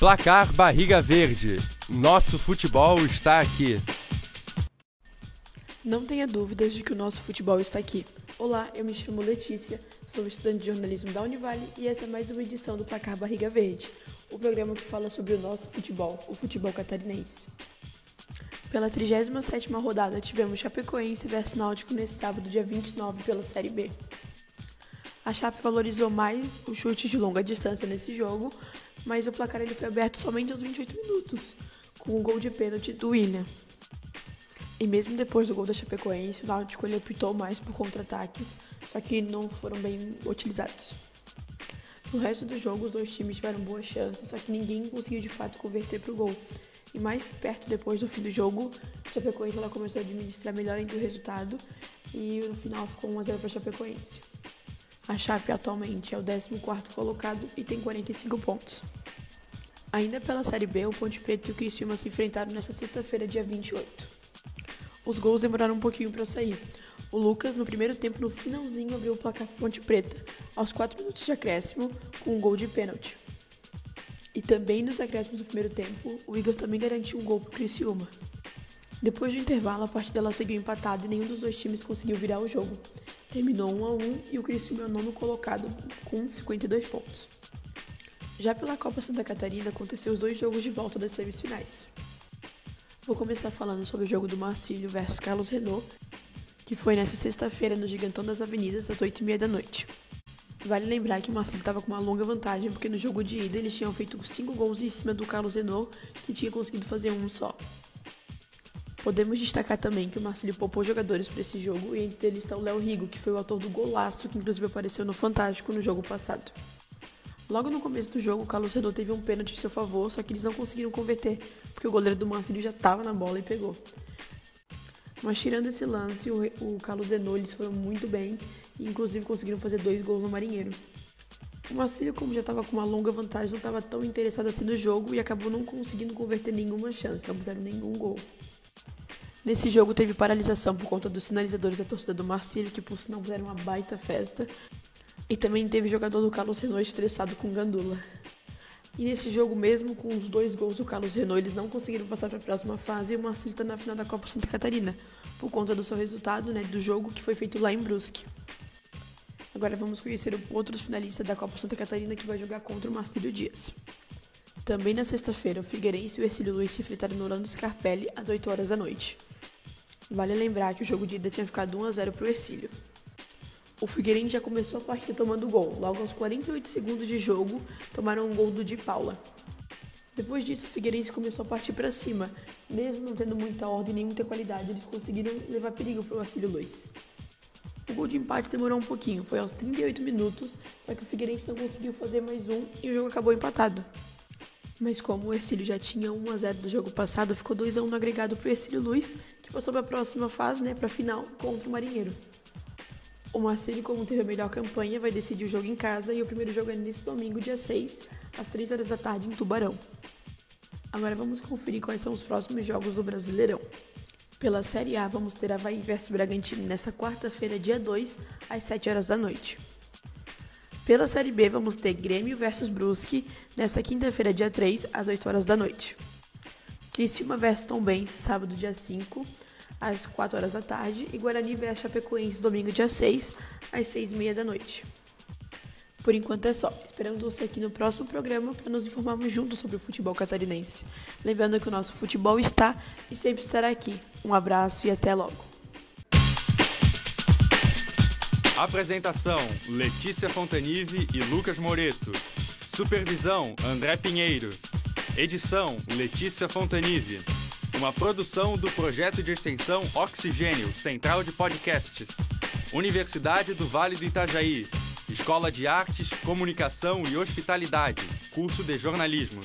Placar Barriga Verde. Nosso futebol está aqui. Não tenha dúvidas de que o nosso futebol está aqui. Olá, eu me chamo Letícia, sou estudante de jornalismo da Univale e essa é mais uma edição do Placar Barriga Verde, o programa que fala sobre o nosso futebol, o futebol catarinense. Pela 37ª rodada, tivemos Chapecoense versus Náutico nesse sábado, dia 29, pela Série B. A Chape valorizou mais o chute de longa distância nesse jogo, mas o placar ele foi aberto somente aos 28 minutos, com um gol de pênalti do William. E mesmo depois do gol da Chapecoense, o Náutico ele optou mais por contra-ataques, só que não foram bem utilizados. No resto do jogo, os dois times tiveram boas chances, só que ninguém conseguiu de fato converter para o gol. E mais perto depois do fim do jogo, a Chapecoense ela começou a administrar melhor ainda o resultado e no final ficou 1 a 0 para a Chapecoense. A Chape atualmente é o 14º colocado e tem 45 pontos. Ainda pela Série B, o Ponte Preta e o Criciúma se enfrentaram nesta sexta-feira, dia 28. Os gols demoraram um pouquinho para sair. O Lucas, no primeiro tempo, no finalzinho, abriu o placar para Ponte Preta, aos 4 minutos de acréscimo, com um gol de pênalti. E também nos acréscimos do primeiro tempo, o Igor também garantiu um gol para o Criciúma. Depois do intervalo, a partida ela seguiu empatada e nenhum dos dois times conseguiu virar o jogo. Terminou 1 a 1 e o Criciúma é o nono colocado com 52 pontos. Já pela Copa Santa Catarina, aconteceu os dois jogos de volta das semifinais. Vou começar falando sobre o jogo do Marcílio versus Carlos Renault, que foi nessa sexta-feira no Gigantão das Avenidas, às 8h30 da noite. Vale lembrar que o Marcílio estava com uma longa vantagem, porque no jogo de ida eles tinham feito 5 gols em cima do Carlos Renault, que tinha conseguido fazer um só. Podemos destacar também que o Marcílio poupou jogadores para esse jogo, e entre eles está o Léo Rigo, que foi o autor do golaço, que inclusive apareceu no Fantástico no jogo passado. Logo no começo do jogo, o Carlos Renault teve um pênalti em seu favor, só que eles não conseguiram converter, porque o goleiro do Marcílio já estava na bola e pegou. Mas tirando esse lance, o, Carlos Renault eles foram muito bem e inclusive conseguiram fazer dois gols no Marinheiro. O Marcílio, como já estava com uma longa vantagem, não estava tão interessado assim no jogo e acabou não conseguindo converter nenhuma chance, não fizeram nenhum gol. Nesse jogo teve paralisação por conta dos sinalizadores da torcida do Marcílio, que por sinal fizeram uma baita festa, e também teve jogador do Carlos Renault estressado com Gandula. E nesse jogo mesmo, com os dois gols do Carlos Renault, eles não conseguiram passar para a próxima fase e o Marcelo está na final da Copa Santa Catarina, por conta do seu resultado, né, do jogo que foi feito lá em Brusque. Agora vamos conhecer o outro finalista da Copa Santa Catarina que vai jogar contra o Marcílio Dias. Também na sexta-feira, o Figueirense e o Ercílio Luiz se enfrentaram no Orlando Scarpelli às 8 horas da noite. Vale lembrar que o jogo de ida tinha ficado 1 a 0 para o Ercílio. O Figueirense já começou a partida tomando gol. Logo aos 48 segundos de jogo, tomaram um gol do Di Paula. Depois disso, o Figueirense começou a partir para cima. Mesmo não tendo muita ordem nem muita qualidade, eles conseguiram levar perigo para o Arcílio Luiz. O gol de empate demorou um pouquinho, foi aos 38 minutos, só que o Figueirense não conseguiu fazer mais um e o jogo acabou empatado. Mas como o Ercílio já tinha 1 a 0 do jogo passado, ficou 2 a 1 no agregado para o Ercílio Luiz, que passou para a próxima fase, né, para a final contra o Marinheiro. O Marcelo, como teve a melhor campanha, vai decidir o jogo em casa e o primeiro jogo é nesse domingo, dia 6, às 3 horas da tarde, em Tubarão. Agora vamos conferir quais são os próximos jogos do Brasileirão. Pela Série A, vamos ter Havaí vs Bragantino nessa quarta-feira, dia 2, às 7 horas da noite. Pela Série B, vamos ter Grêmio vs Brusque nesta quinta-feira, dia 3, às 8 horas da noite. Criciúma vs Tombense, sábado, dia 5, às 4 horas da tarde, e Guarani vs Chapecoense, domingo, dia 6, às 6 e meia da noite. Por enquanto é só. Esperamos você aqui no próximo programa para nos informarmos juntos sobre o futebol catarinense. Lembrando que o nosso futebol está e sempre estará aqui. Um abraço e até logo. Apresentação: Letícia Fontanive e Lucas Moreto. Supervisão: André Pinheiro. Edição: Letícia Fontanive. Uma produção do projeto de extensão Oxigênio, Central de Podcasts. Universidade do Vale do Itajaí. Escola de Artes, Comunicação e Hospitalidade. Curso de Jornalismo.